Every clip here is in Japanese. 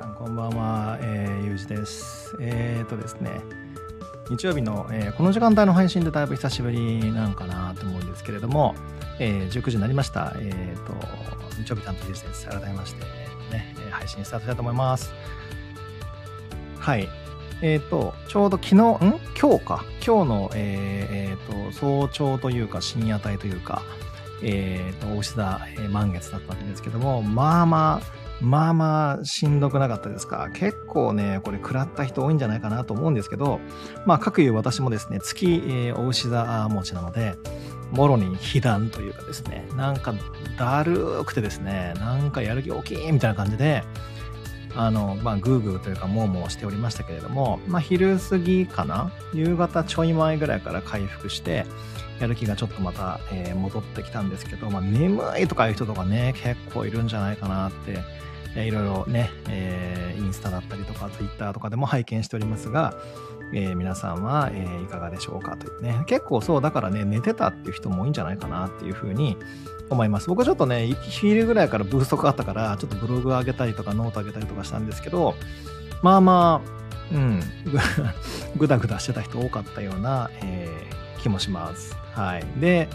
さんこんばんは、えー、ゆうじです。えー、とですね、日曜日の、えー、この時間帯の配信でだいぶ久しぶりなんかなと思うんですけれども、えー、19時になりました。えー、と、日曜日担当ゆうじです。改めまして、ね、配信スタートしたいと思います。はい。えっ、ー、と、ちょうど昨日、ん？今日か。今日の、えっ、ー、と、早朝というか深夜帯というか、えっ、ー、と、大牛座、え満月だったんですけども、まあまあ、まあまあしんどくなかったですか。結構ね、これ食らった人多いんじゃないかなと思うんですけど、まあ、各いう私もですね、月、えー、お牛座持ちなので、もろに被弾というかですね、なんかだるくてですね、なんかやる気大きいみたいな感じで、あの、まあ、グーグーというか、もうもうしておりましたけれども、まあ、昼過ぎかな夕方ちょい前ぐらいから回復して、やる気がちょっとまた、えー、戻ってきたんですけど、まあ、眠いとかいう人とかね、結構いるんじゃないかなってえー、いろいろね、えー、インスタだったりとか、ツイッターとかでも拝見しておりますが、えー、皆さんは、えー、いかがでしょうかというね。結構そう、だからね、寝てたっていう人も多いんじゃないかなっていうふうに思います。僕はちょっとね、昼ぐらいからブーストかかったから、ちょっとブログ上げたりとか、ノート上げたりとかしたんですけど、まあまあ、うん、ぐだぐだしてた人多かったような、えー、気もします。はい。で、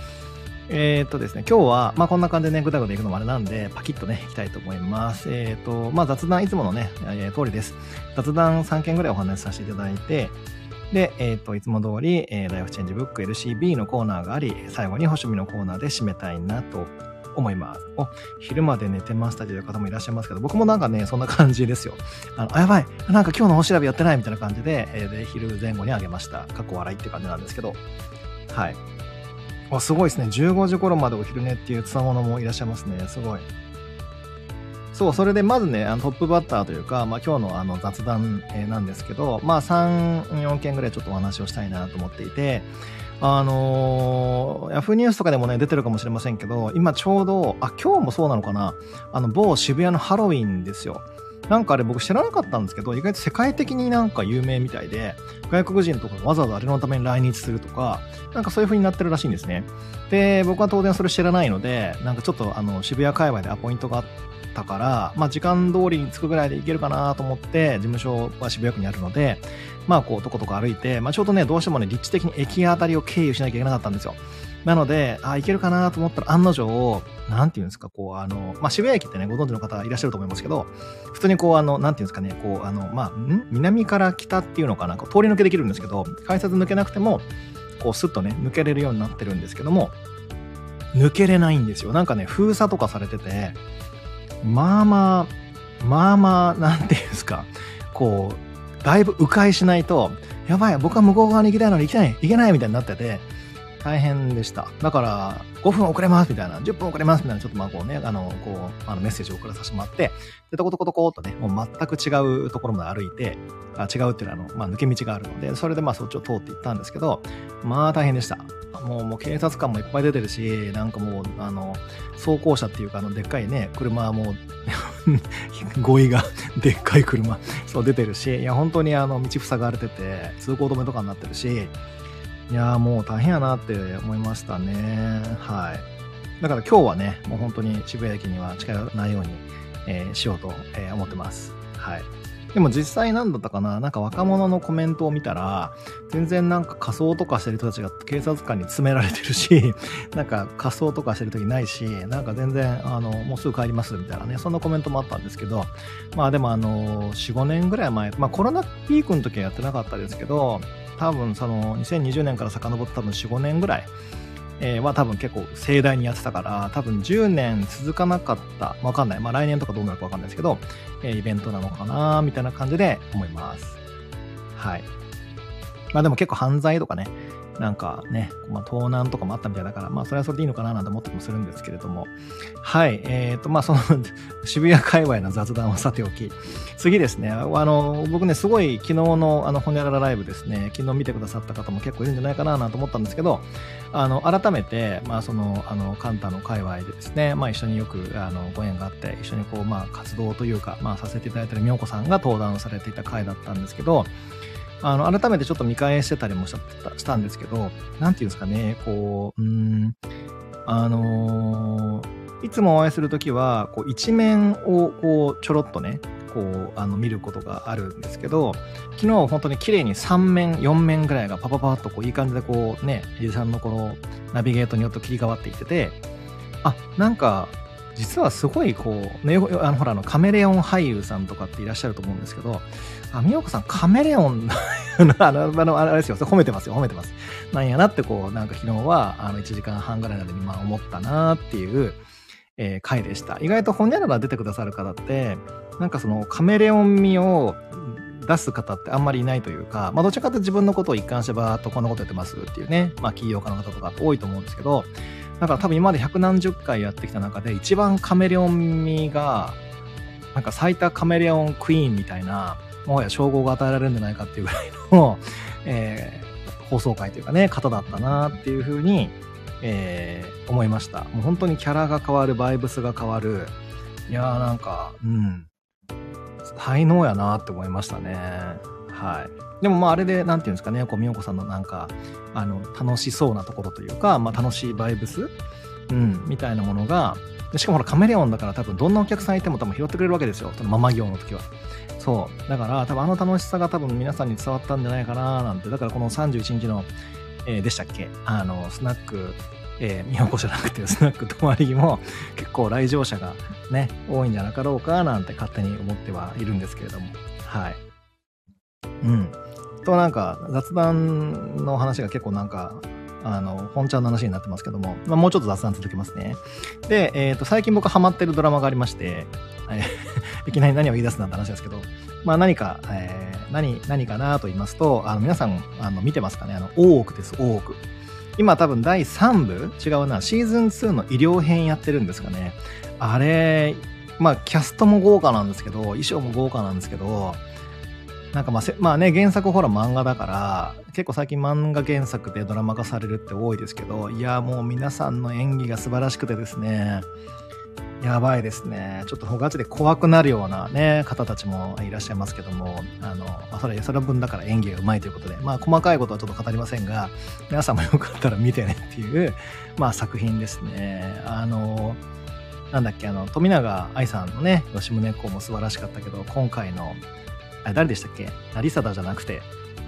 えー、っとですね、今日は、まあこんな感じでね、ぐだぐだいくのもあれなんで、パキッとね、いきたいと思います。えー、っと、まあ雑談、いつものね、えー、通りです。雑談3件ぐらいお話しさせていただいて、で、えっ、と、いつも通り、え、ライフチェンジブック LCB のコーナーがあり、最後に星見のコーナーで締めたいなと思います。お、昼まで寝てましたという方もいらっしゃいますけど、僕もなんかね、そんな感じですよ。あの、あやばい、なんか今日のお調べやってないみたいな感じで、えー、で、昼前後にあげました。過去笑いって感じなんですけど、はい。あ、すごいですね。15時頃までお昼寝っていうつわものもいらっしゃいますね。すごい。そう、それでまずね、あのトップバッターというか、まあ今日のあの雑談、えなんですけど、まあ3、4件ぐらいちょっとお話をしたいなと思っていて、あのー、ヤフーニュースとかでもね、出てるかもしれませんけど、今ちょうど、あ、今日もそうなのかなあの、某渋谷のハロウィンですよ。なんかあれ僕知らなかったんですけど、意外と世界的になんか有名みたいで、外国人とかわざわざあれのために来日するとか、なんかそういう風になってるらしいんですね。で、僕は当然それ知らないので、なんかちょっとあの渋谷界隈でアポイントがあったから、まあ時間通りに着くぐらいで行けるかなと思って、事務所は渋谷区にあるので、まあこう、とことこ歩いて、まあちょうどね、どうしてもね、立地的に駅あたりを経由しなきゃいけなかったんですよ。なので、あ、行けるかなと思ったら案の定、なんていうんですか、こう、あの、まあ、渋谷駅ってね、ご存知の方いらっしゃると思いますけど、普通にこう、あの、なんていうんですかね、こう、あの、まあ、ん？南から北っていうのかな、こう通り抜けできるんですけど、改札抜けなくても、こう、スッとね、抜けれるようになってるんですけども、抜けれないんですよ。なんかね、封鎖とかされてて、まあまあ、まあまあ、なんていうんですか、こう、だいぶ迂回しないと、やばい、僕は向こう側に行きたいのに行けない、行けないみたいになってて、大変でした。だから、5分遅れますみたいな、10分遅れますみたいな、ちょっとまあこうね、あの、こう、あのメッセージを送らさせてもらって、で、トコトコトコとね、もう全く違うところまで歩いて、あ違うっていうのは、あの、まあ抜け道があるので、それでまあそっちを通っていったんですけど、まあ大変でした。もう、もう警察官もいっぱい出てるし、なんかもう、あの、走行車っていうか、あの、でっかいね、車はもう 語彙がでっかい車、そう出てるし、いや、本当にあの、道塞がれてて、通行止めとかになってるし、いやーもう大変やなって思いましたね。はい。だから今日はね、もう本当に渋谷駅には近寄らないように、えー、しようと、え、思ってます。はい。でも実際何だったかな？なんか若者のコメントを見たら、全然なんか仮装とかしてる人たちが警察官に詰められてるし、なんか仮装とかしてる時ないし、なんか全然、あの、もうすぐ帰りますみたいなね、そんなコメントもあったんですけど、まあでもあの、4、5年ぐらい前、まあコロナピークの時はやってなかったですけど、多分その2020年から遡って多分4、5年ぐらい、えー、は多分結構盛大にやってたから、多分10年続かなかった、わかんない。まあ来年とかどうなるかわかんないですけど、えー、イベントなのかなみたいな感じで思います。はい。まあでも結構犯罪とかね、なんかね、まあ、盗難とかもあったみたいだから、まあ、それはそれでいいのかななんて思ったりもするんですけれども。はい。えっ、ー、と、まあ、その 渋谷界隈の雑談はさておき、次ですね。あの、僕ね、すごい昨日のあの、ホニャララライブですね、昨日見てくださった方も結構いるんじゃないかななんて思ったんですけど、あの、改めて、まあ、その、あの、カンタの界隈でですね、まあ、一緒によく、あの、ご縁があって、一緒にこう、まあ、活動というか、まあ、させていただいているみょうこさんが登壇されていた回だったんですけど、あの、改めてちょっと見返してたりもしたんですけど、なんていうんですかね、こう、うん、あのー、いつもお会いするときは、こう、一面を、こう、ちょろっとね、こうあの見ることがあるんですけど昨日本当に綺麗に3面4面ぐらいがパパパッとこういい感じでこうね藤井さんのこのナビゲートによって切り替わっていっててあなんか実はすごいこう、ね、あのほらのカメレオン俳優さんとかっていらっしゃると思うんですけどあ美代子さんカメレオン あのあのあれですよ。褒めてますよ。褒めてます。なんやなってこうなんか昨日はあの1時間半ぐらいまでにまあ思ったなっていうえー、回でした。意外とほにゃらら出てくださる方って、なんかそのカメレオン味を出す方ってあんまりいないというか、まあどちらかというと自分のことを一貫してばーっとこんなことやってますっていうね、まあ企業家の方とか多いと思うんですけど、だから多分今まで百何十回やってきた中で一番カメレオン味が、なんか最多カメレオンクイーンみたいな、もはや称号が与えられるんじゃないかっていうぐらいの、えー、放送回というかね、方だったなっていうふうに、えー、思いました。もう本当にキャラが変わる、バイブスが変わる。いやーなんか、うん。才能やなって思いましたね。はい。でもまああれで、なんていうんですかね、こう、みよこさんのなんか、あの、楽しそうなところというか、まあ楽しいバイブスうん、みたいなものが、しかもほらカメレオンだから多分どんなお客さんいても多分拾ってくれるわけですよ。そのママ業の時は。そう。だから多分あの楽しさが多分皆さんに伝わったんじゃないかななんて。だからこの31日の、えー、でしたっけ？あの、スナックえー、都じゃなくてスナック泊まりも結構来場者がね、多いんじゃなかろうかなんて勝手に思ってはいるんですけれども。はい。うん。となんか雑談の話が結構なんか、あの、本ちゃんの話になってますけども、まあ、もうちょっと雑談続きますね。で、えっ、ー、と、最近僕ハマってるドラマがありまして、えいきなり何を言い出すなんて話ですけど、まあ何か、えー、何、何かなと言いますと、あの、皆さん、あの、見てますかね？あの、大奥です、大奥。今多分第3部？違うな、シーズン2の医療編やってるんですかね？あれ、まあキャストも豪華なんですけど、衣装も豪華なんですけど、なんかまあまあね、原作ほら漫画だから、結構最近漫画原作でドラマ化されるって多いですけど、いやもう皆さんの演技が素晴らしくてですね、やばいですね。ちょっとガチで怖くなるようなね、方たちもいらっしゃいますけども、あの、まあ、それ、それ分だから演技がうまいということで、まあ、細かいことはちょっと語りませんが、皆さんもよかったら見てねっていう、まあ、作品ですね。あの、なんだっけ、あの、富永愛さんのね、吉宗公も素晴らしかったけど、今回の、あれ誰でしたっけ？成貞じゃなくて、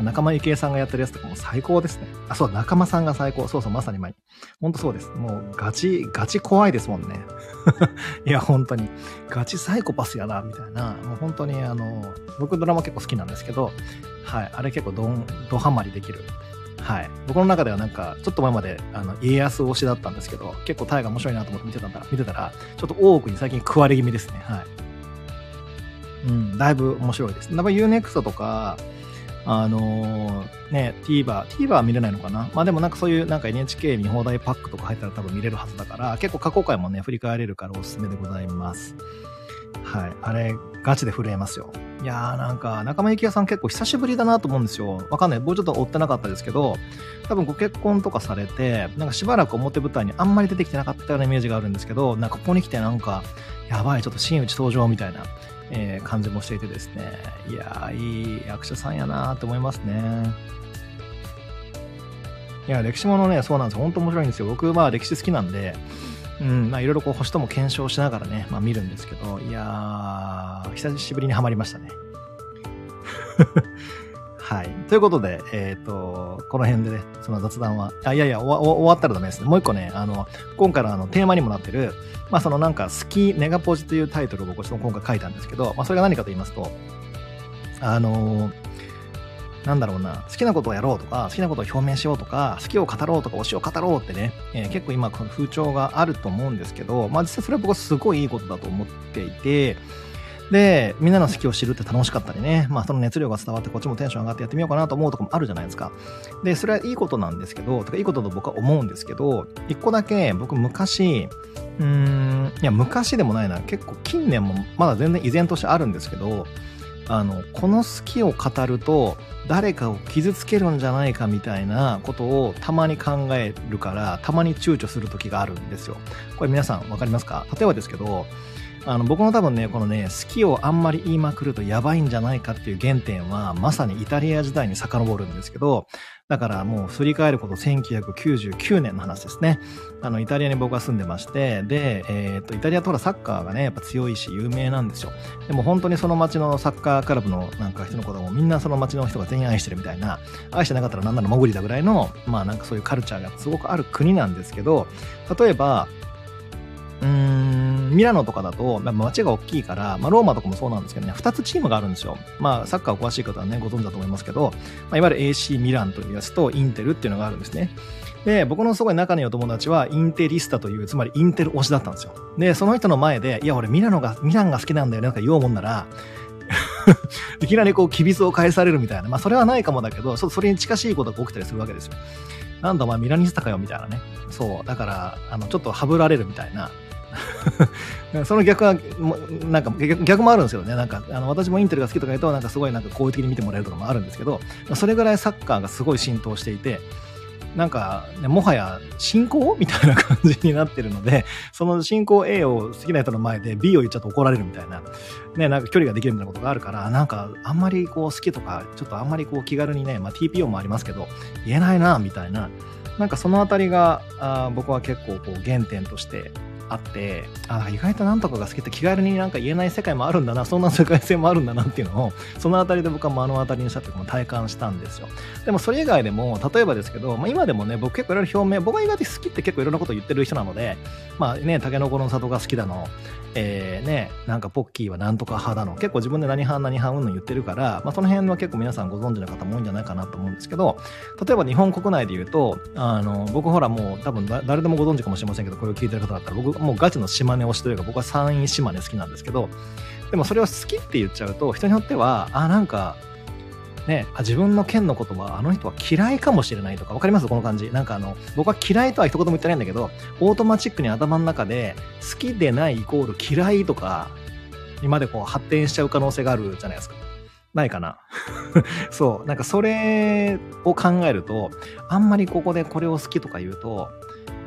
仲間由紀恵さんがやってるやつとかも最高ですね。あ、そう、仲間さんが最高。そうそう、まさに前に。ほんとそうです。もう、ガチ、ガチ怖いですもんね。いや、本当に。ガチサイコパスやな、みたいな。もう本当に、あの、僕ドラマ結構好きなんですけど、はい、あれ結構どん、どハマりできる。はい。僕の中ではなんか、ちょっと前まで、あの、家康推しだったんですけど、結構タイが面白いなと思って見てたんだ、見てたら、ちょっと多くに最近食われ気味ですね。はい。うん、だいぶ面白いです。やっぱ UNEXT とか、あのー、ね、TVer、TVer は見れないのかな？まあでもなんかそういうなんか NHK 見放題パックとか入ったら多分見れるはずだから、結構過去回もね、振り返れるからおすすめでございます。はい。あれ、ガチで震えますよ。いやーなんか、仲間由紀恵さん結構久しぶりだなと思うんですよ。わかんない。もうちょっと追ってなかったですけど、多分ご結婚とかされて、なんかしばらく表舞台にあんまり出てきてなかったようなイメージがあるんですけど、なんかここに来てなんか、やばい、ちょっと真打ち登場みたいなえー、感じもしていてですね、いやーいい役者さんやなと思いますね。いや、歴史ものね、そうなんですよ。本当面白いんですよ。僕、まあ歴史好きなんで、うん、まあいろいろこう星とも検証しながらね、まあ見るんですけど、いやー、久しぶりにはまりましたね。はい。ということで、えっ、ー、と、この辺でね、その雑談は、あ、いやいや、終わったらダメですね。もう一個ね、あの、今回のあの、テーマにもなってる、まあそのなんか、好きネガポジというタイトルを僕今回書いたんですけど、まあそれが何かと言いますと、あのなんだろうな、好きなことをやろうとか、好きなことを表明しようとか、好きを語ろうとか、推しを語ろうってね、えー、結構今、この風潮があると思うんですけど、まあ実際それは僕はすごいいいことだと思っていて、で、みんなの好きを知るって楽しかったりね、まあその熱量が伝わってこっちもテンション上がってやってみようかなと思うとこもあるじゃないですか。で、それはいいことなんですけど、とかいいことだと僕は思うんですけど、一個だけ僕昔、うーん、いや昔でもないな、結構近年もまだ全然依然としてあるんですけど、あの、この好きを語ると誰かを傷つけるんじゃないかみたいなことをたまに考えるから、たまに躊躇する時があるんですよ。これ皆さんわかりますか？例えばですけど、あの僕の多分ねこのね好きをあんまり言いまくるとやばいんじゃないかっていう原点はまさにイタリア時代に遡るんですけどだからもう振り返ること1999年の話ですね。あの、イタリアに僕は住んでまして、で、えっ、と、イタリアとらサッカーがね、やっぱ強いし有名なんですよ。でも本当にその街のサッカークラブのなんか人のこともみんなその街の人が全員愛してるみたいな、愛してなかったらなんなら潜りだぐらいの、まあなんかそういうカルチャーがすごくある国なんですけど、例えば、うーん、ミラノとかだと、まあ、街が大きいから、まあ、ローマとかもそうなんですけどね、2つチームがあるんですよ。まあ、サッカー詳しい方はね、ご存知だと思いますけど、まあ、いわゆる AC ミランというやつとインテルっていうのがあるんですね。で、僕のすごい仲のいいお友達はインテリスタという、つまりインテル推しだったんですよ。で、その人の前で、いや、俺ミラノが、ミランが好きなんだよね、なんか言おうもんなら、いきなりこう、きびすを返されるみたいな。まあ、それはないかもだけど、ちょっとそれに近しいことが起きたりするわけですよ。なんだお前ミラニスタかよ、みたいなね。そう。だから、あの、ちょっとはぶられるみたいな。その逆は、なんか逆もあるんですよね。なんか、あの私もインテルが好きとか言うと、なんかすごいなんか好意的に見てもらえるとかもあるんですけど、それぐらいサッカーがすごい浸透していて、なんか、ね、もはや進行？みたいな感じになってるので、その進行 A を好きな人の前で B を言っちゃうと怒られるみたいな、ね、なんか距離ができるみたいなことがあるから、なんかあんまりこう好きとか、ちょっとあんまりこう気軽にね、まあ TPO もありますけど、言えないな、みたいな、なんかそのあたりが、あ僕は結構こう原点としてあってあ意外となんとかが好きって気軽になんか言えない世界もあるんだなそんな世界性もあるんだなっていうのをその辺りで僕は目の当たりにしたっていうのを体感したんですよ。でもそれ以外でも例えばですけど、まあ、今でもね僕結構いろいろ表明僕は意外と好きって結構いろんなこと言ってる人なのでまあねタケノコの里が好きだのえー、ね、なんかポッキーはなんとか派だの、結構自分で何派何派うんの言ってるから、まあ、その辺は結構皆さんご存知の方も多いんじゃないかなと思うんですけど、例えば日本国内で言うと、あの、僕ほらもう多分誰でもご存知かもしれませんけど、これを聞いてる方だったら、僕もうガチの島根推しというか、僕は山陰島根好きなんですけど、でもそれを好きって言っちゃうと、人によっては、あ、なんか、ね、あ自分の県のことはあの人は嫌いかもしれないとか分かります？この感じ。なんかあの僕は嫌いとは一言も言ってないんだけどオートマチックに頭の中で好きでないイコール嫌いとかにまでこう発展しちゃう可能性があるじゃないですか。ないかな？そう。なんかそれを考えるとあんまりここでこれを好きとか言うと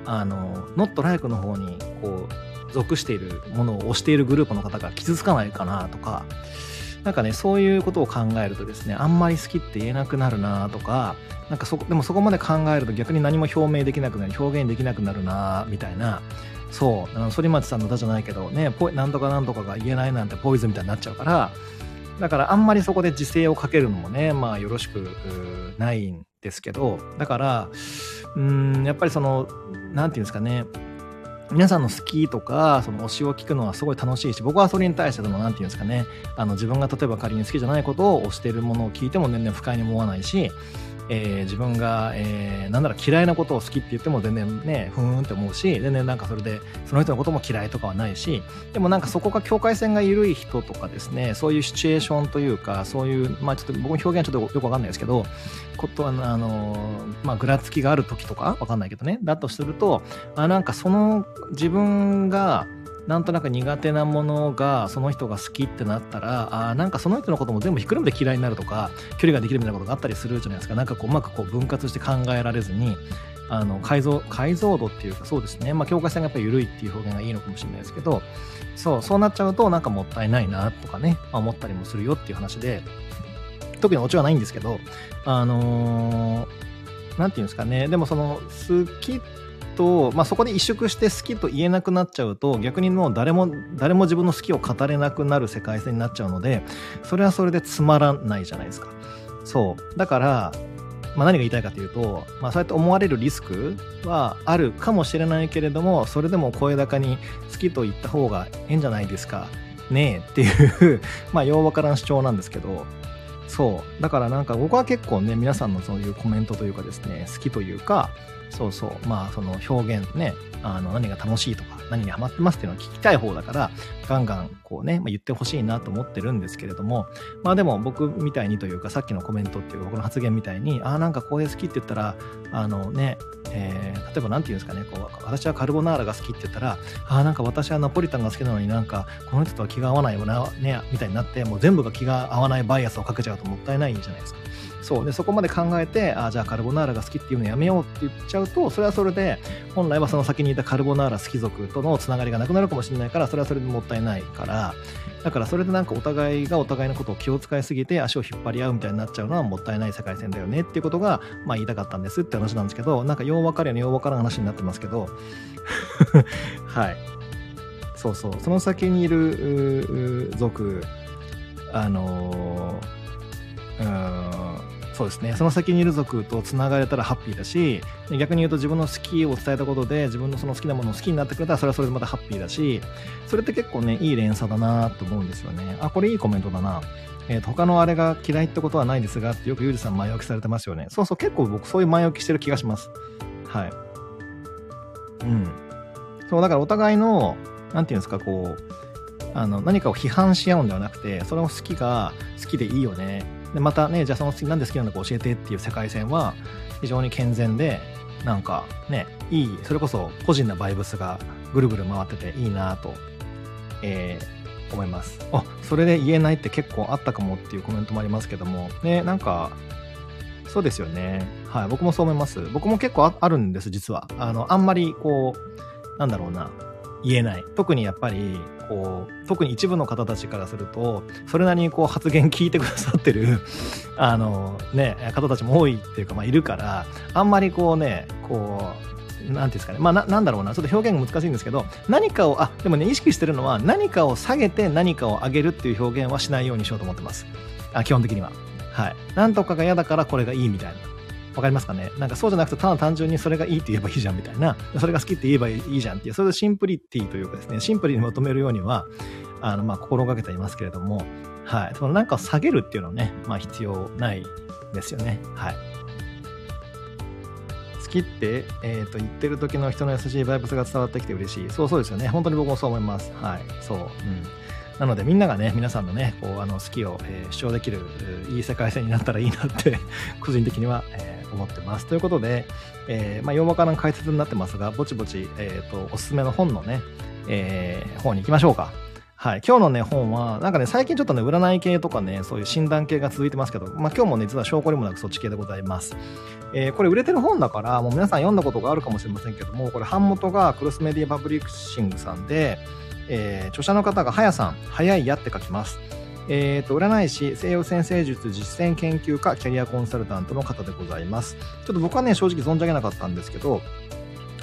あの not like の方にこう属しているものを推しているグループの方が傷つかないかなとかなんかね、そういうことを考えるとですね、あんまり好きって言えなくなるなとか、なんかそこ、でもそこまで考えると逆に何も表明できなくなり、表現できなくなるなみたいな、そう、反町さんの歌じゃないけど、ね、なんとかなんとかが言えないなんてポイズみたいになっちゃうから、だからあんまりそこで自制をかけるのもね、まあよろしくないんですけど、だから、うん、やっぱりその、なんていうんですかね、皆さんの好きとか、その推しを聞くのはすごい楽しいし、僕はそれに対しての、なんて言うんですかね、あの、自分が例えば仮に好きじゃないことを推してるものを聞いても全然不快に思わないし、えー、自分が、えー、なんなら嫌いなことを好きって言っても全然ね、ふーんって思うし、全然なんかそれで、その人のことも嫌いとかはないし、でもなんかそこが境界線が緩い人とかですね、そういうシチュエーションというか、そういう、まあちょっと僕の表現はちょっとよくわかんないですけど、ことあの、まあぐらつきがある時とか、わかんないけどね、だとすると、あ、なんかその自分が、なんとなく苦手なものがその人が好きってなったらあなんかその人のことも全部ひっくるめて嫌いになるとか距離ができるみたいなことがあったりするじゃないですか。なんかこううまくこう分割して考えられずにあの解像解像度っていうかそうですね。まあ境界線がやっぱり緩いっていう表現がいいのかもしれないですけどそうそうなっちゃうとなんかもったいないなとかね、まあ、思ったりもするよっていう話で特にオチはないんですけどあのー、ていうんですかね。でもその好きってと、まあ、そこで萎縮して好きと言えなくなっちゃうと逆にもう誰も誰も自分の好きを語れなくなる世界線になっちゃうのでそれはそれでつまらないじゃないですか。そう。だからまあ、何が言いたいかというと、まあ、そうやって思われるリスクはあるかもしれないけれどもそれでも声高に好きと言った方がええんじゃないですか。ねえっていう まあようわからん主張なんですけどそうだからなんか僕は結構ね皆さんのそういうコメントというかですね好きというかそうそう。まあ、その表現ね、あの、何が楽しいとか、何にハマってますっていうのを聞きたい方だから、ガンガンこうね、まあ、言ってほしいなと思ってるんですけれども、まあでも僕みたいにというか、さっきのコメントっていう僕の発言みたいに、ああ、なんかこれ好きって言ったら、あのね、えー、例えば何て言うんですかね、こう、私はカルボナーラが好きって言ったら、ああ、なんか私はナポリタンが好きなのになんか、この人とは気が合わないよな、ね、みたいになって、もう全部が気が合わないバイアスをかけちゃうともったいないじゃないですか。そう。でそこまで考えてあじゃあカルボナーラが好きっていうのやめようって言っちゃうとそれはそれで本来はその先にいたカルボナーラ好き族とのつながりがなくなるかもしれないからそれはそれでもったいないからだからそれでなんかお互いがお互いのことを気を使いすぎて足を引っ張り合うみたいになっちゃうのはもったいない世界線だよねっていうことがまあ言いたかったんですって話なんですけどなんかよう分かるようによう分からん話になってますけど。はい。そうそう。その先にいる族あのー、うんそうですね。その先にいる族とつながれたらハッピーだし逆に言うと自分の好きを伝えたことで自分のその好きなものを好きになってくれたらそれはそれでまたハッピーだしそれって結構ねいい連鎖だなと思うんですよね。あこれいいコメントだな。えーと、他のあれが嫌いってことはないですがってよくゆうじさん前置きされてますよね。そうそう結構僕そういう前置きしてる気がします。はい。うん。そうだからお互いの何て言うんですかこうあの何かを批判し合うんではなくてそれを好きが好きでいいよね。でまたねじゃあその次なんで好きなのか教えてっていう世界線は非常に健全でなんかねいいそれこそ個人なバイブスがぐるぐる回ってていいなと、えー、思います。あそれで言えないって結構あったかもっていうコメントもありますけどもねなんかそうですよね。はい僕もそう思います。僕も結構あるんです実は。あのあんまりこうなんだろうな。言えない特にやっぱりこう特に一部の方たちからするとそれなりにこう発言聞いてくださってる あの、ね、方たちも多いっていうか、まあ、いるからあんまりこうねこうなんていうんですかね、まあ、ななんだろうな、ちょっと表現が難しいんですけど、何かを、あでもね、意識してるのは、何かを下げて何かを上げるっていう表現はしないようにしようと思ってます。あ基本的には。はい。なんとかが嫌だからこれがいいみたいな。わかりますかね？なんかそうじゃなくて、ただ単純にそれがいいって言えばいいじゃんみたいな、それが好きって言えばいいじゃんっていう、それでシンプリティというかですね、シンプルに求めるようには、あの、まあ、心がけていますけれども、はい。そのなんかを下げるっていうのはね、まあ、必要ないですよね。はい。好きって、えっ、ー、と、言ってる時の人の優しいバイブスが伝わってきて嬉しい。そうそうですよね。本当に僕もそう思います。はい。そう。うん。なのでみんながね、皆さんのね、こう、あの、好きを、えー、主張できる、いい世界線になったらいいなって 個人的には、えー思ってます。ということで、えー、まあ、洋和からの解説になってますが、ぼちぼち、えっ、ー、と、おすすめの本のね、えー、方に行きましょうか。はい。今日のね、本は、なんかね、最近ちょっとね、占い系とかね、そういう診断系が続いてますけど、まあ今日もね、実は証拠にもなくそっち系でございます。えー、これ売れてる本だから、もう皆さん読んだことがあるかもしれませんけども、これ版元がクロスメディアパブリックシングさんで、えー、著者の方がはやさん、早いやって書きます。えーと、占い師、西洋先生術実践研究家、キャリアコンサルタントの方でございます。ちょっと僕はね、正直存じ上げなかったんですけど、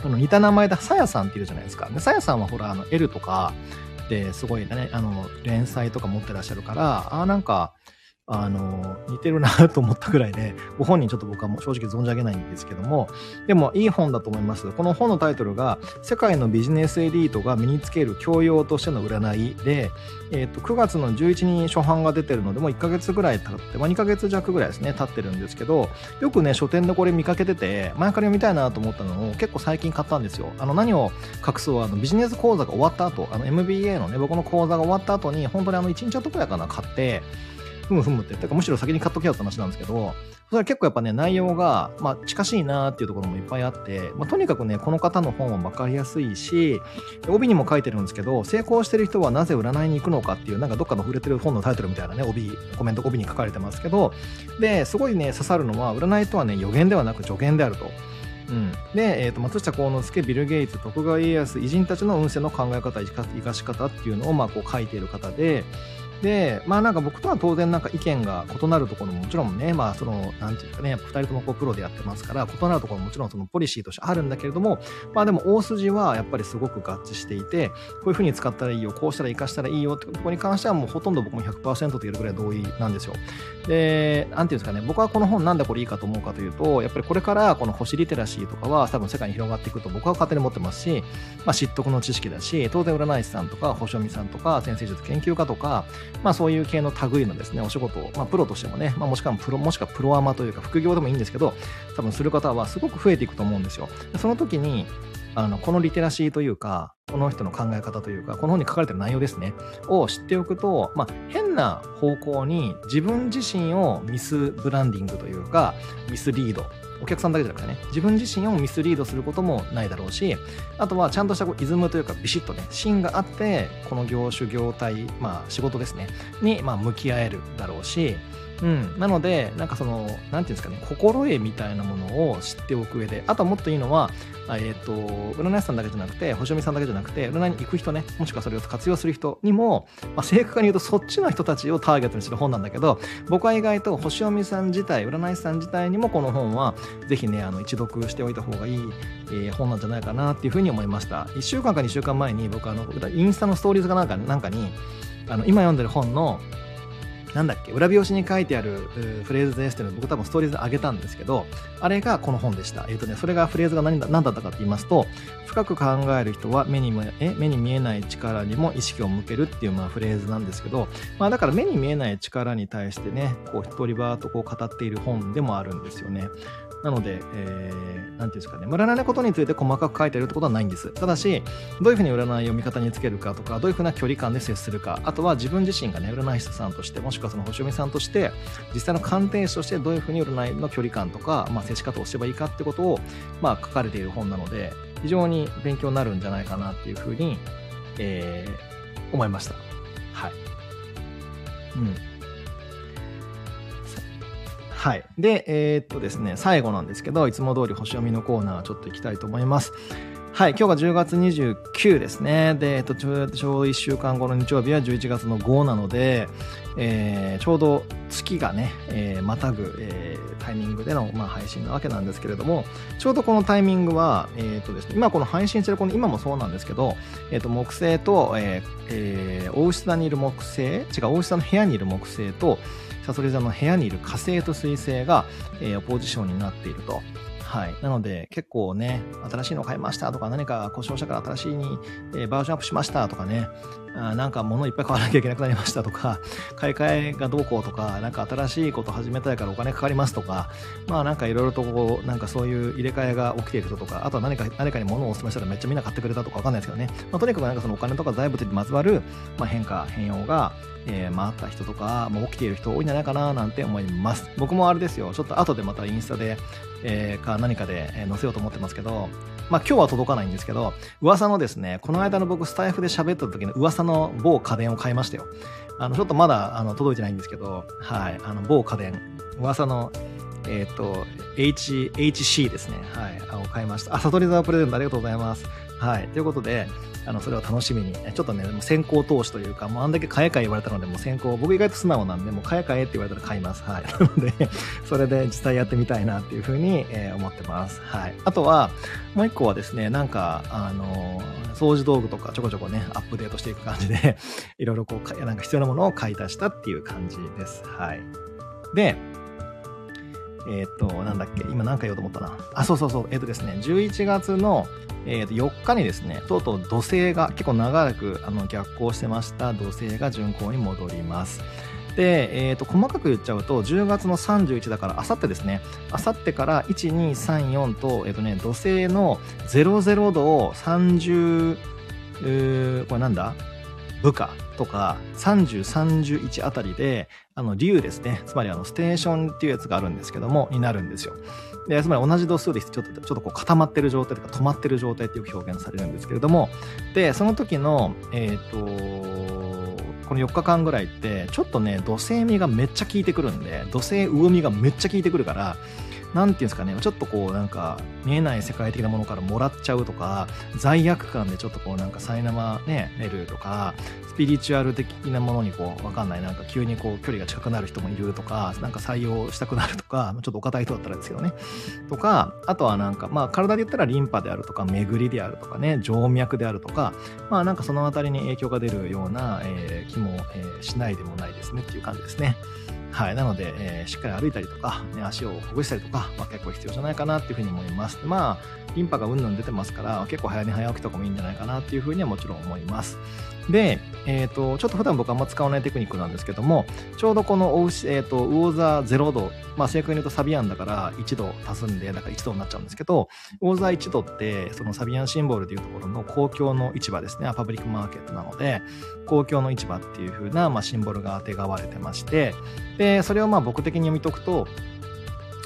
あの似た名前で、さやさんっているじゃないですか。で、さやさんはほら、あの、L とかですごいね、あの、連載とか持ってらっしゃるから、ああ、なんか、あの、似てるなと思ったぐらいで、ご本人ちょっと僕はもう正直存じ上げないんですけども、でもいい本だと思います。この本のタイトルが、世界のビジネスエリートが身につける教養としての占いで、えっ、ー、と、9月の11日に初版が出てるので、もう1ヶ月ぐらい経って、まあ2ヶ月弱ぐらいですね、経ってるんですけど、よくね、書店でこれ見かけてて、前から読みたいなと思ったのを結構最近買ったんですよ。あの、何を隠そう、あの、ビジネス講座が終わった後、あの、MBA のね、僕の講座が終わった後に、本当にあの、1日後くらいかな、買って、ふむふむって、てかむしろ先に買っとけよって話なんですけど、それは結構やっぱね、内容が、まあ、近しいなっていうところもいっぱいあって、まあ、とにかくね、この方の本は分かりやすいし、帯にも書いてるんですけど、成功してる人はなぜ占いに行くのかっていう、なんかどっかの触れてる本のタイトルみたいなね、帯、コメント帯に書かれてますけど、で、すごいね、刺さるのは、占いとはね、予言ではなく助言であると。うん、で、えーと、松下幸之助ビル・ゲイツ徳川家康偉人たちの運勢の考え方生かし方っていうのをまあこう書いている方でで、まあなんか僕とは当然なんか意見が異なるところももちろんね、まあその、なんていうかね、やっぱ二人ともこうプロでやってますから、異なるところももちろんそのポリシーとしてあるんだけれども、まあでも大筋はやっぱりすごく合致していて、こういうふうに使ったらいいよ、こうしたら活かしたらいいよってころに関してはもうほとんど僕も100%と言えるぐらい同意なんですよ。で、なんていうんですかね、僕はこの本なんでこれいいかと思うかというと、やっぱりこれからこの星リテラシーとかは多分世界に広がっていくと僕は勝手に持ってますし、まあ知得の知識だし、当然占い師さんとか星読みさんとか先生術研究家とか、まあそういう系の類のですね、お仕事を、まあ、プロとしてもね、まあ、もしくはプロ、もしくはプロアマというか副業でもいいんですけど、多分する方はすごく増えていくと思うんですよ。その時に、あの、このリテラシーというか、この人の考え方というか、この本に書かれてる内容ですね、を知っておくと、まあ、変な方向に自分自身をミスブランディングというか、ミスリードお客さんだけじゃなくてね、自分自身をミスリードすることもないだろうし、あとはちゃんとしたこうイズムというかビシッとね、芯があって、この業種、業態、まあ仕事ですね、にまあ向き合えるだろうし、うん、なのでなんかその何て言うんですかね心得みたいなものを知っておく上であとはもっといいのはえっ、ー、と占い師さんだけじゃなくて星読みさんだけじゃなくて占いに行く人ねもしくはそれを活用する人にも、まあ、正確に言うとそっちの人たちをターゲットにする本なんだけど僕は意外と星読みさん自体占い師さん自体にもこの本はぜひねあの一読しておいた方がいい、えー、本なんじゃないかなっていうふうに思いました。1週間か2週間前に僕あのインスタのストーリーズかなんかなんかにあの今読んでる本のなんだっけ裏表紙に書いてあるフレーズですっていうのを僕多分ストーリーズ上げたんですけどあれがこの本でした。えっ、ー、とねそれがフレーズが何だ何だったかって言いますと深く考える人は目にもえ目に見えない力にも意識を向けるっていうまあフレーズなんですけどまあだから目に見えない力に対してねこう一人ばーっとこう語っている本でもあるんですよね。なので、えー、なんていうんですかね、占いのことについて細かく書いてるってことはないんです。ただし、どういうふうに占いを味方につけるかとか、どういうふうな距離感で接するか、あとは自分自身がね、占い師さんとして、もしくはその星読みさんとして、実際の鑑定士としてどういうふうに占いの距離感とか、まあ、接し方をすればいいかってことを、まあ、書かれている本なので、非常に勉強になるんじゃないかなっていうふうに、えー、思いました。はい。うん。はい。で、えー、っとですね、最後なんですけど、いつも通り星読みのコーナーちょっと行きたいと思います。はい、今日が10月29ですね。で、えっと、ちょうど1週間後の日曜日は11月の5なので、えー、ちょうど月がね、えー、またぐ、えー、タイミングでの、まあ、配信なわけなんですけれども、ちょうどこのタイミングは、えっ、とですね、今この配信してるこの今もそうなんですけど、えっ、と、木星と、えーえー、大牛座にいる木星、違う、大牛座の部屋にいる木星と、サソリ座の部屋にいる火星と水星が、えー、ポジションになっていると。はい。なので、結構ね、新しいの買いましたとか、何か故障したから新しいに、えー、バージョンアップしましたとかね、あなんか物いっぱい買わなきゃいけなくなりましたとか、買い替えがどうこうとか、なんか新しいこと始めたいからお金かかりますとか、まあなんかいろいろとこう、なんかそういう入れ替えが起きている人とか、あとは何か、何かに物をお勧めしたらめっちゃみんな買ってくれたとかわかんないですけどね。まあとにかくなんかそのお金とか財物にまつわる、まあ、変化、変容が、えー、回った人とか、もう起きている人多いんじゃないかななんて思います。僕もあれですよ、ちょっと後でまたインスタで、えー、か何かで載せようと思ってますけど、まあ今日は届かないんですけど、噂のですね、この間の僕スタイフで喋った時の噂の某家電を買いましたよ。あの、ちょっとまだあの届いてないんですけど、はい、あの某家電、噂の、えっ、ー、と、H、HC ですね。はい、あの買いました。あ、悟り沢プレゼントありがとうございます。はい、ということで、あのそれを楽しみに、ちょっとね、もう先行投資というか、もうあんだけ買え買え言われたので、もう先行、僕意外と素直なんで、もう買え買えって言われたら買います。はい。なので、それで実際やってみたいなっていうふうに、えー、思ってます。はい。あとは、もう一個はですね、なんか、あの掃除道具とかちょこちょこね、アップデートしていく感じで、いろいろこう、なんか必要なものを買い足したっていう感じです。はい。で、えっ、と、なんだっけ、今何か言おうと思ったな。あ、そうそうそう、えっ、とですね、11月の、えー、と4日にですね、とうとう土星が結構長くあの逆行してました土星が巡行に戻ります。で、えー、と細かく言っちゃうと10月の31だからあさってですねあさってから1234と,、えーとね、土星の00度を30これなんだ？部下とか30、31あたりで、あの、竜ですね。つまりあの、ステーションっていうやつがあるんですけども、になるんですよ。で、つまり同じ度数でちょっと、ちょっとこう固まってる状態とか止まってる状態ってよく表現されるんですけれども、で、その時の、えっ、ー、と、この4日間ぐらいって、ちょっとね、土星味がめっちゃ効いてくるんで、土星魚みがめっちゃ効いてくるから、なんていうんですかね、ちょっとこうなんか見えない世界的なものからもらっちゃうとか、罪悪感でちょっとこうなんか苛まね、れるとか、スピリチュアル的なものにこう、わかんない、なんか急にこう距離が近くなる人もいるとか、なんか採用したくなるとか、ちょっとお堅い人だったらですけどね。とか、あとはなんか、まあ体で言ったらリンパであるとか、巡りであるとかね、静脈であるとか、まあなんかそのあたりに影響が出るような、えー、気も、えー、しないでもないですねっていう感じですね。はい。なので、えー、しっかり歩いたりとか、ね、足をほぐしたりとか、まあ、結構必要じゃないかなっていうふうに思います。まあ、リンパがうんぬん出てますから、結構早寝早起きとかもいいんじゃないかなっていうふうにはもちろん思います。で、えっ、ー、と、ちょっと普段僕あんま使わないテクニックなんですけども、ちょうどこの、えっ、ー、と、魚座0度、まあ正確に言うとサビアンだから1度足すんで、だから1度になっちゃうんですけど、魚座1度って、そのサビアンシンボルでいうところの公共の市場ですね、パブリックマーケットなので、公共の市場っていう風な、まあ、シンボルがあてがわれてまして、で、それをまあ僕的に読み解くと、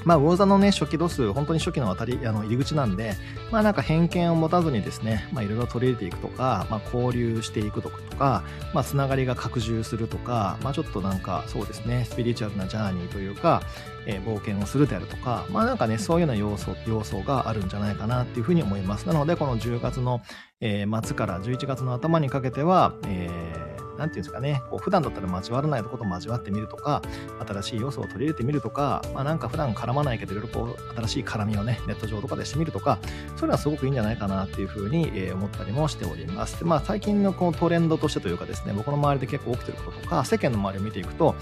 まあ、魚座のね、初期度数、本当に初期の当たり、あの、入り口なんで、まあなんか偏見を持たずにですね、まあいろいろ取り入れていくとか、まあ交流していくとか、まあつながりが拡充するとか、まあちょっとなんかそうですね、スピリチュアルなジャーニーというか、えー、冒険をするであるとか、まあなんかね、そういうような要素、要素があるんじゃないかなっていうふうに思います。なので、この10月の、えー、末から11月の頭にかけては、えー何て言うんですかね、こう普段だったら交わらないとこと交わってみるとか、新しい要素を取り入れてみるとか、まあなんか普段絡まないけど、いろいろこう、新しい絡みをね、ネット上とかでしてみるとか、そういうのはすごくいいんじゃないかなっていうふうに、え思ったりもしております。で、まあ最近のこのトレンドとしてというかですね、僕の周りで結構起きてることとか、世間の周りを見ていくと、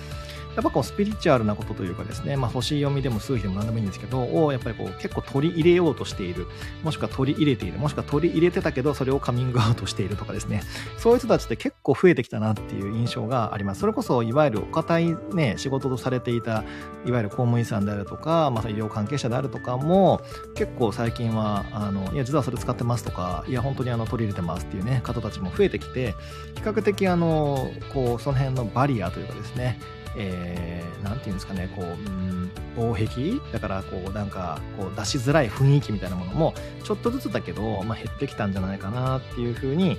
やっぱこうスピリチュアルなことというかですね、まあ、星読みでも数比でも何でもいいんですけど、をやっぱりこう結構取り入れようとしている、もしくは取り入れている、もしくは取り入れてたけど、それをカミングアウトしているとかですね、そういう人たちって結構増えてきたなっていう印象があります。それこそ、いわゆるお堅いね、仕事とされていた、いわゆる公務員さんであるとか、まあ、医療関係者であるとかも、結構最近は、あの、いや、実はそれ使ってますとか、いや、本当にあの取り入れてますっていうね、方たちも増えてきて、比較的あの、こう、その辺のバリアというかですね、えー、なんていうんですかね、こう、うん、防壁？だから、こう、なんか、こう、出しづらい雰囲気みたいなものも、ちょっとずつだけど、まあ、減ってきたんじゃないかなっていうふうに、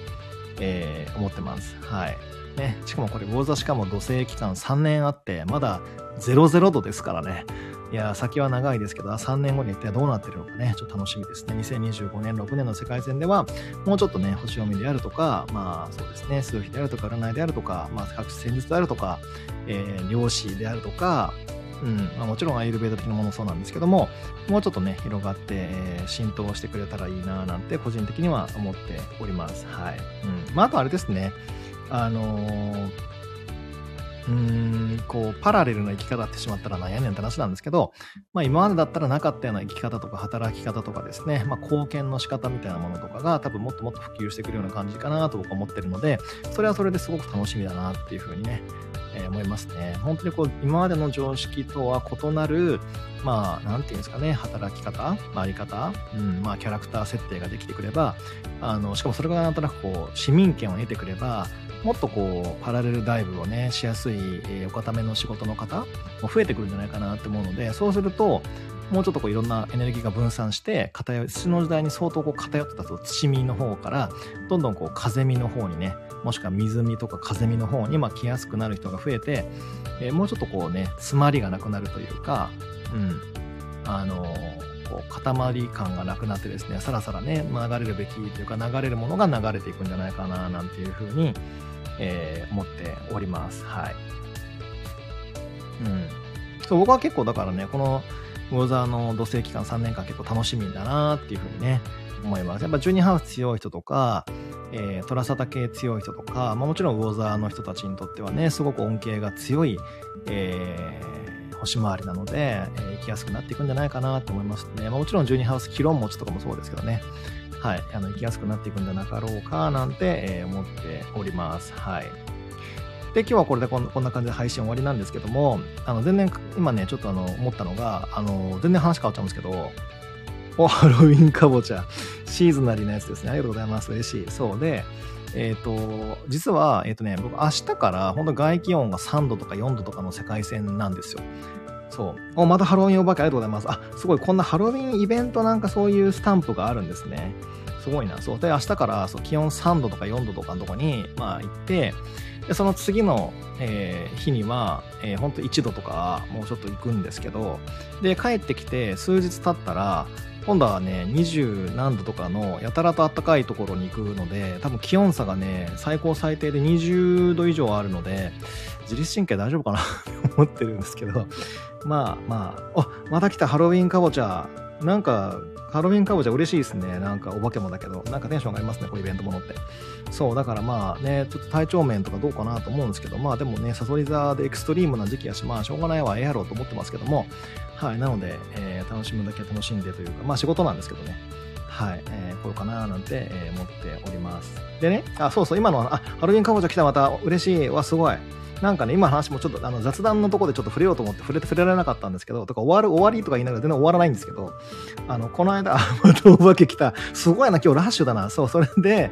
えー、思ってます。はい。ね、しかもこれ、魚座しかも土星期間3年あって、まだ00度ですからね。いや、先は長いですけど、3年後に一体どうなってるのかね、ちょっと楽しみですね。2025年、6年の世界戦では、もうちょっとね、星読みであるとか、まあそうですね、数比であるとか、占いであるとか、まあ各戦術であるとか、えー、漁師であるとか、うんまあ、もちろんアイルベーダ的なものそうなんですけども、もうちょっとね、広がって、えー、浸透してくれたらいいななんて、個人的には思っております。はい。うん。まあ、あとあれですね、あのーうん、こう、パラレルな生き方ってしまったらなんやねんって話なんですけど、まあ今までだったらなかったような生き方とか働き方とかですね、まあ貢献の仕方みたいなものとかが多分もっともっと普及してくるような感じかなと僕は思ってるので、それはそれですごく楽しみだなっていうふうにね、えー、思いますね。本当にこう、今までの常識とは異なる、まあ、なんていうんですかね、働き方、あり方、うん、まあ、キャラクター設定ができてくれば、あの、しかもそれがなんとなくこう、市民権を得てくれば、もっとこう、パラレルダイブをね、しやすい、えー、お固めの仕事の方も増えてくるんじゃないかなって思うので、そうすると、もうちょっとこういろんなエネルギーが分散して、偏土の時代に相当こう偏ってた土見の方から、どんどんこう風見の方にね、もしくは水見とか風見の方にまあ来やすくなる人が増えて、えー、もうちょっとこうね、詰まりがなくなるというか、うん、あのー、塊感がなくなってですね、さらさらね、流れるべきというか流れるものが流れていくんじゃないかな、なんていうふうに、えー、思っております。はい。うん。そう、僕は結構だからね、この魚座の土星期間3年間結構楽しみだなっていうふうにね、思います。やっぱ12ハウス強い人とか、えー、トラサタ系強い人とか、まあ、もちろん魚座の人たちにとってはね、すごく恩恵が強い、えー、星回りなので、えー、生きやすくなっていくんじゃないかなと思いますね。まあ、もちろん12ハウス、キロン持ちとかもそうですけどね。はい、あの、生きやすくなっていくんじゃなかろうか、なんて、えー、思っております。はい。で、今日はこれでこんこんな感じで配信終わりなんですけども、あの、全然、今ね、ちょっとあの、思ったのが、あの、全然話変わっちゃうんですけど、お、ハロウィンかぼちゃ。シーズナリーなやつですね。ありがとうございます。嬉しい。そうで、えっ、ー、と、実は、えっ、ー、とね、僕明日から本当外気温が3度とか4度とかの世界線なんですよ。そう。お、またハロウィンお化けありがとうございます。あ、すごい。こんなハロウィンイベントなんかそういうスタンプがあるんですね。すごいな。そう。で、明日からそう気温3度とか4度とかのとこに、まあ行って、でその次の、えー、日には、えー、ほんと1度とかもうちょっと行くんですけど、で、帰ってきて数日経ったら、今度はね、20何度とかのやたらと暖かいところに行くので、多分気温差がね、最高最低で20度以上あるので、自律神経大丈夫かなって思ってるんですけど、まあまあ、あ、また来たハロウィンかぼちゃ。なんか、ハロウィンかぼちゃ嬉しいですね。なんかお化けもだけど、なんかテンション上がりますね、こうイベントものって。そう、だからまあね、ちょっと体調面とかどうかなと思うんですけど、まあでもね、サソリ座でエクストリームな時期やし、まあしょうがないわ、ええやろうと思ってますけども、はい、なので、えー、楽しむだけ楽しんでというか、まあ仕事なんですけどね。はい、えー、こうかななんて、えー、思っております。でね、あ、そうそう、今の、あ、ハロウィンかぼちゃ来たまた嬉しい。わ、すごい。なんかね、今の話もちょっとあの雑談のとこでちょっと触れようと思って触れて触れられなかったんですけど、とか終わる終わりとか言いながら全然終わらないんですけど、あの、この間、またお化け来た。すごいな、今日ラッシュだな。そう、それで、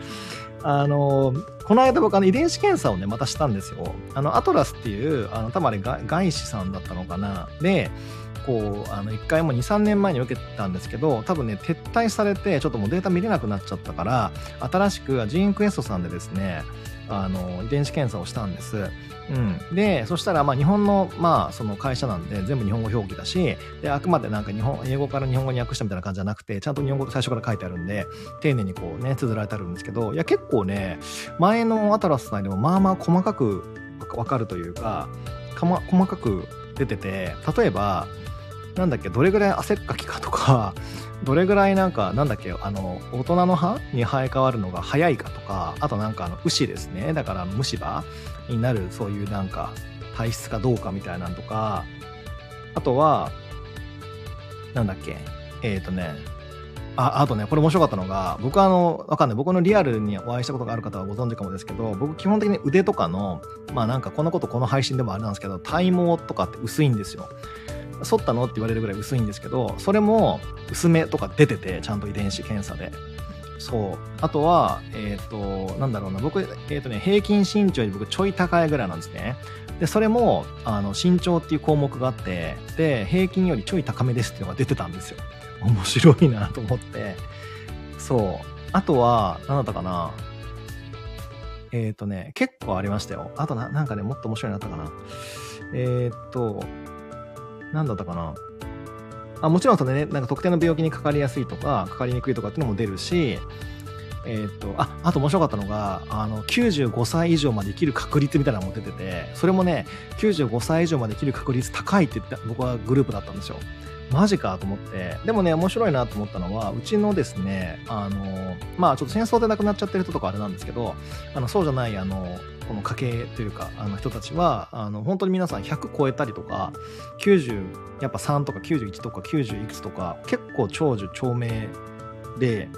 あの、この間僕あの遺伝子検査をね、またしたんですよ。あの、アトラスっていう、あの、たまに外資さんだったのかな。で、構あの1回も23年前に受けたんですけど多分ね撤退されてちょっともうデータ見れなくなっちゃったから新しくジーンクエストさんでですねあの遺伝子検査をしたんです。うん、でそしたらまあ日本の,、まあその会社なんで全部日本語表記だしであくまでなんか日本英語から日本語に訳したみたいな感じじゃなくてちゃんと日本語最初から書いてあるんで丁寧にこうね綴られてあるんですけどいや結構ね前のアタラスさんでもまあまあ細かく分かるというかか、ま、細かく出てて例えばなんだっけどれぐらい汗っかきかとか どれぐらいなんかなんだっけあの大人の歯に生え変わるのが早いかとかあとなんかあの牛ですね。だから虫歯になるそういうなんか体質かどうかみたいなんとかあとはなんだっけえっ、ー、とねああとねこれ面白かったのが僕はあのわかんない。僕のリアルにお会いしたことがある方はご存知かもですけど僕基本的に腕とかのまあなんかこのことこの配信でもあれなんですけど体毛とかって薄いんですよ。剃ったの？って言われるぐらい薄いんですけどそれも薄めとか出ててちゃんと遺伝子検査で。そう。あとはえっ、ー、となんだろうな。僕えっ、ー、とね平均身長より僕ちょい高いぐらいなんですね。でそれもあの身長っていう項目があってで平均よりちょい高めですっていうのが出てたんですよ。面白いなと思って。そう。あとは何だったかな。えっ、ー、とね結構ありましたよ。あとななんかねもっと面白いなったかな。えっ、と何だったかな？あもちろんそれね、なんか特定の病気にかかりやすいとか、かかりにくいとかっていうのも出るし、えー、っと、あ、あと面白かったのが、あの、95歳以上まで生きる確率みたいなのも出てて、それもね、95歳以上まで生きる確率高いって言って、僕はグループだったんですよ。マジかと思って。でもね、面白いなと思ったのは、うちのですね、あの、まあちょっと戦争で亡くなっちゃってる人とかあれなんですけど、あの、そうじゃない、あの、この家系というか、あの人たちは、あの、本当に皆さん100超えたりとか、90、やっぱ3とか91とか90いくつとか、結構長寿長命で、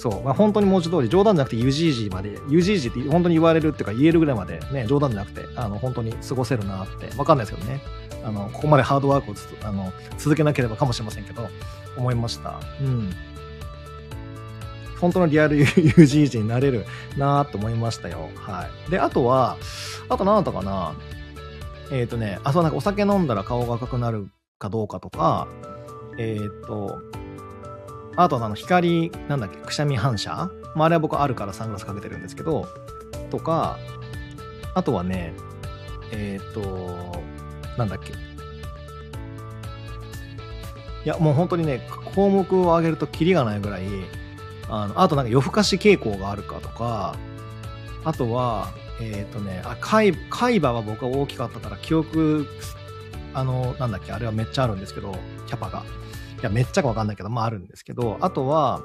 そう、まあ、本当に文字通り冗談じゃなくて UGG まで UGG って本当に言われるっていうか言えるぐらいまでね冗談じゃなくてあの本当に過ごせるなって分かんないですけどねあのここまでハードワークをあの続けなければかもしれませんけど思いました。うん。本当のリアル UGG になれるなと思いましたよ。はい。であとはあと何だったかな？えっ、ー、とねあそうなんかお酒飲んだら顔が赤くなるかどうかとかえっ、ー、とあとあの光、なんだっけ、くしゃみ反射、まあ、あれは僕あるからサングラスかけてるんですけど、とか、あとはね、えっ、ー、と、なんだっけ？いや、もう本当にね、項目を上げるとキリがないぐらい、あのあとなんか夜更かし傾向があるかとか、あとは、えっ、ー、とね、あ、海海馬は僕は大きかったから記憶、あの、なんだっけ、あれはめっちゃあるんですけど、キャパが。いや、めっちゃかわかんないけど、まああるんですけど、あとは、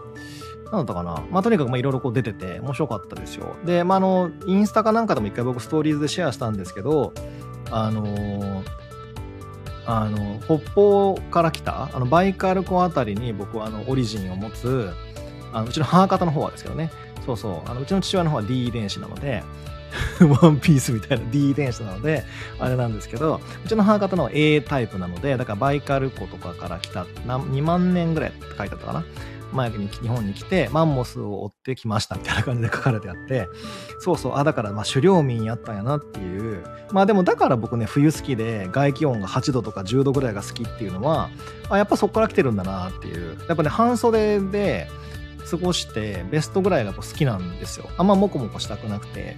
なんだったかな。まあとにかくいろいろこう出てて面白かったですよ。で、まああの、インスタかなんかでも一回僕ストーリーズでシェアしたんですけど、あのー、あの、北方から来た、あの、バイカル湖あたりに僕はあの、オリジンを持つ、あのうちの母方の方はですけどね、そうそう、あのうちの父親の方は D 遺伝子なので、ワンピースみたいな D 遺伝子なので、あれなんですけど、うちの母方の A タイプなので、だからバイカル湖とかから来た、2万年ぐらいって書いてあったかな。前に日本に来て、マンモスを追ってきましたみたいな感じで書かれてあって、そうそう、あ、だからまあ狩猟民やったんやなっていう。まあでもだから僕ね、冬好きで外気温が8度とか10度ぐらいが好きっていうのは、あ、やっぱそこから来てるんだなっていう。やっぱね、半袖で過ごしてベストぐらいが好きなんですよ。あんまモコモコしたくなくて。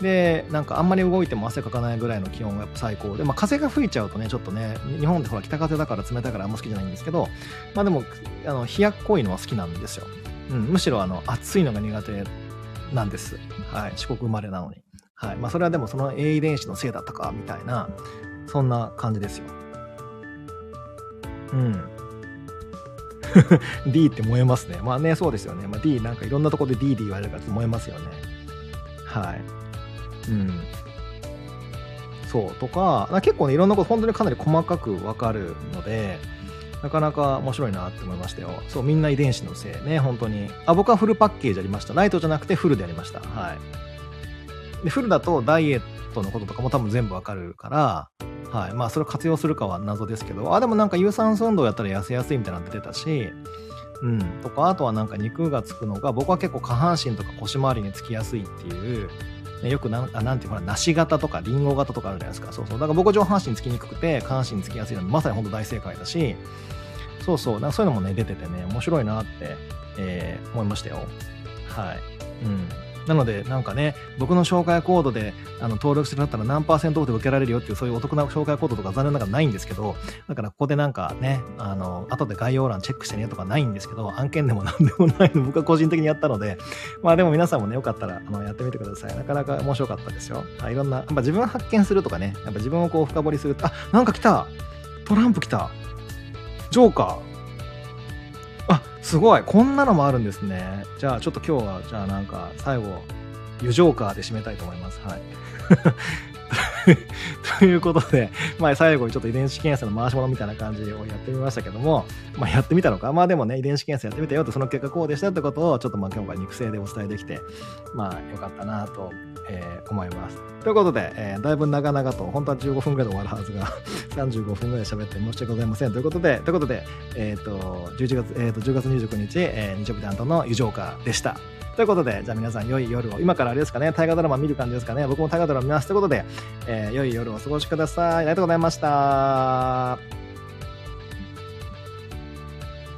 でなんかあんまり動いても汗かかないぐらいの気温がやっぱ最高で、まあ、風が吹いちゃうとねちょっとね日本ってほら北風だから冷たいからあんま好きじゃないんですけどまあでもあの冷やっこいのは好きなんですよ、うん、むしろあの暑いのが苦手なんですはい四国生まれなのにはいまあそれはでもその A 遺伝子のせいだったかみたいなそんな感じですようん D って燃えますね。まあね、そうですよね。まあ、D なんかいろんなとこで D で言われるから燃えますよね。はい。うん。そうとか、結構ね、いろんなこと本当にかなり細かくわかるので、なかなか面白いなって思いましたよ。そう、みんな遺伝子のせいね、本当に。あ、僕はフルパッケージありました。ライトじゃなくてフルでやりました。はい。で、フルだとダイエットのこととかも多分全部わかるから、はい。まあ、それを活用するかは謎ですけど、あ、でもなんか有酸素運動やったら痩せやすいみたいなの出てたし、うん。とか、あとはなんか肉がつくのが、僕は結構下半身とか腰回りにつきやすいっていう、ね、よくなん、あなんていうかな、梨型とかリンゴ型とかあるじゃないですか。そうそう。だから僕上半身つきにくくて、下半身つきやすいので、まさに本当大正解だし、そうそう。なんかそういうのもね、出ててね、面白いなって、えー、思いましたよ。はい。うん。なので、なんかね、僕の紹介コードであの登録してくだったら何パーセントオフで受けられるよっていう、そういうお得な紹介コードとか残念ながらないんですけど、だからここでなんかね、あの、後で概要欄チェックしてねとかないんですけど、案件でも何でもないの僕は個人的にやったので、まあでも皆さんもね、よかったらあのやってみてください。なかなか面白かったですよ。いろんな、やっぱ自分発見するとかね、やっぱ自分をこう深掘りするあ、なんか来たトランプ来たジョーカーあ、すごい。こんなのもあるんですね。じゃあ、ちょっと今日は、じゃあなんか、最後、湯ジョーカーで締めたいと思います。はい。ということで、まあ、最後にちょっと遺伝子検査の回し物みたいな感じをやってみましたけども、まあ、やってみたのか？まあでもね、遺伝子検査やってみたよと、その結果こうでしたってことを、ちょっとまあ今日は肉声でお伝えできて、まあよかったなと、えー、思います。ということで、えー、だいぶ長々と、本当は15分ぐらいで終わるはずが 35分ぐらい喋って申し訳ございません。ということで、ということで、えっ、ー、と、11月、えっ、ー、と、10月29日、えー、日曜日担当の湯ジョーカーでした。ということで、じゃあ皆さん良い夜を、今からあれですかね、大河ドラマ見る感じですかね、僕も大河ドラマ見ます。ということで、えー、良い夜をお過ごしください。ありがとうございました。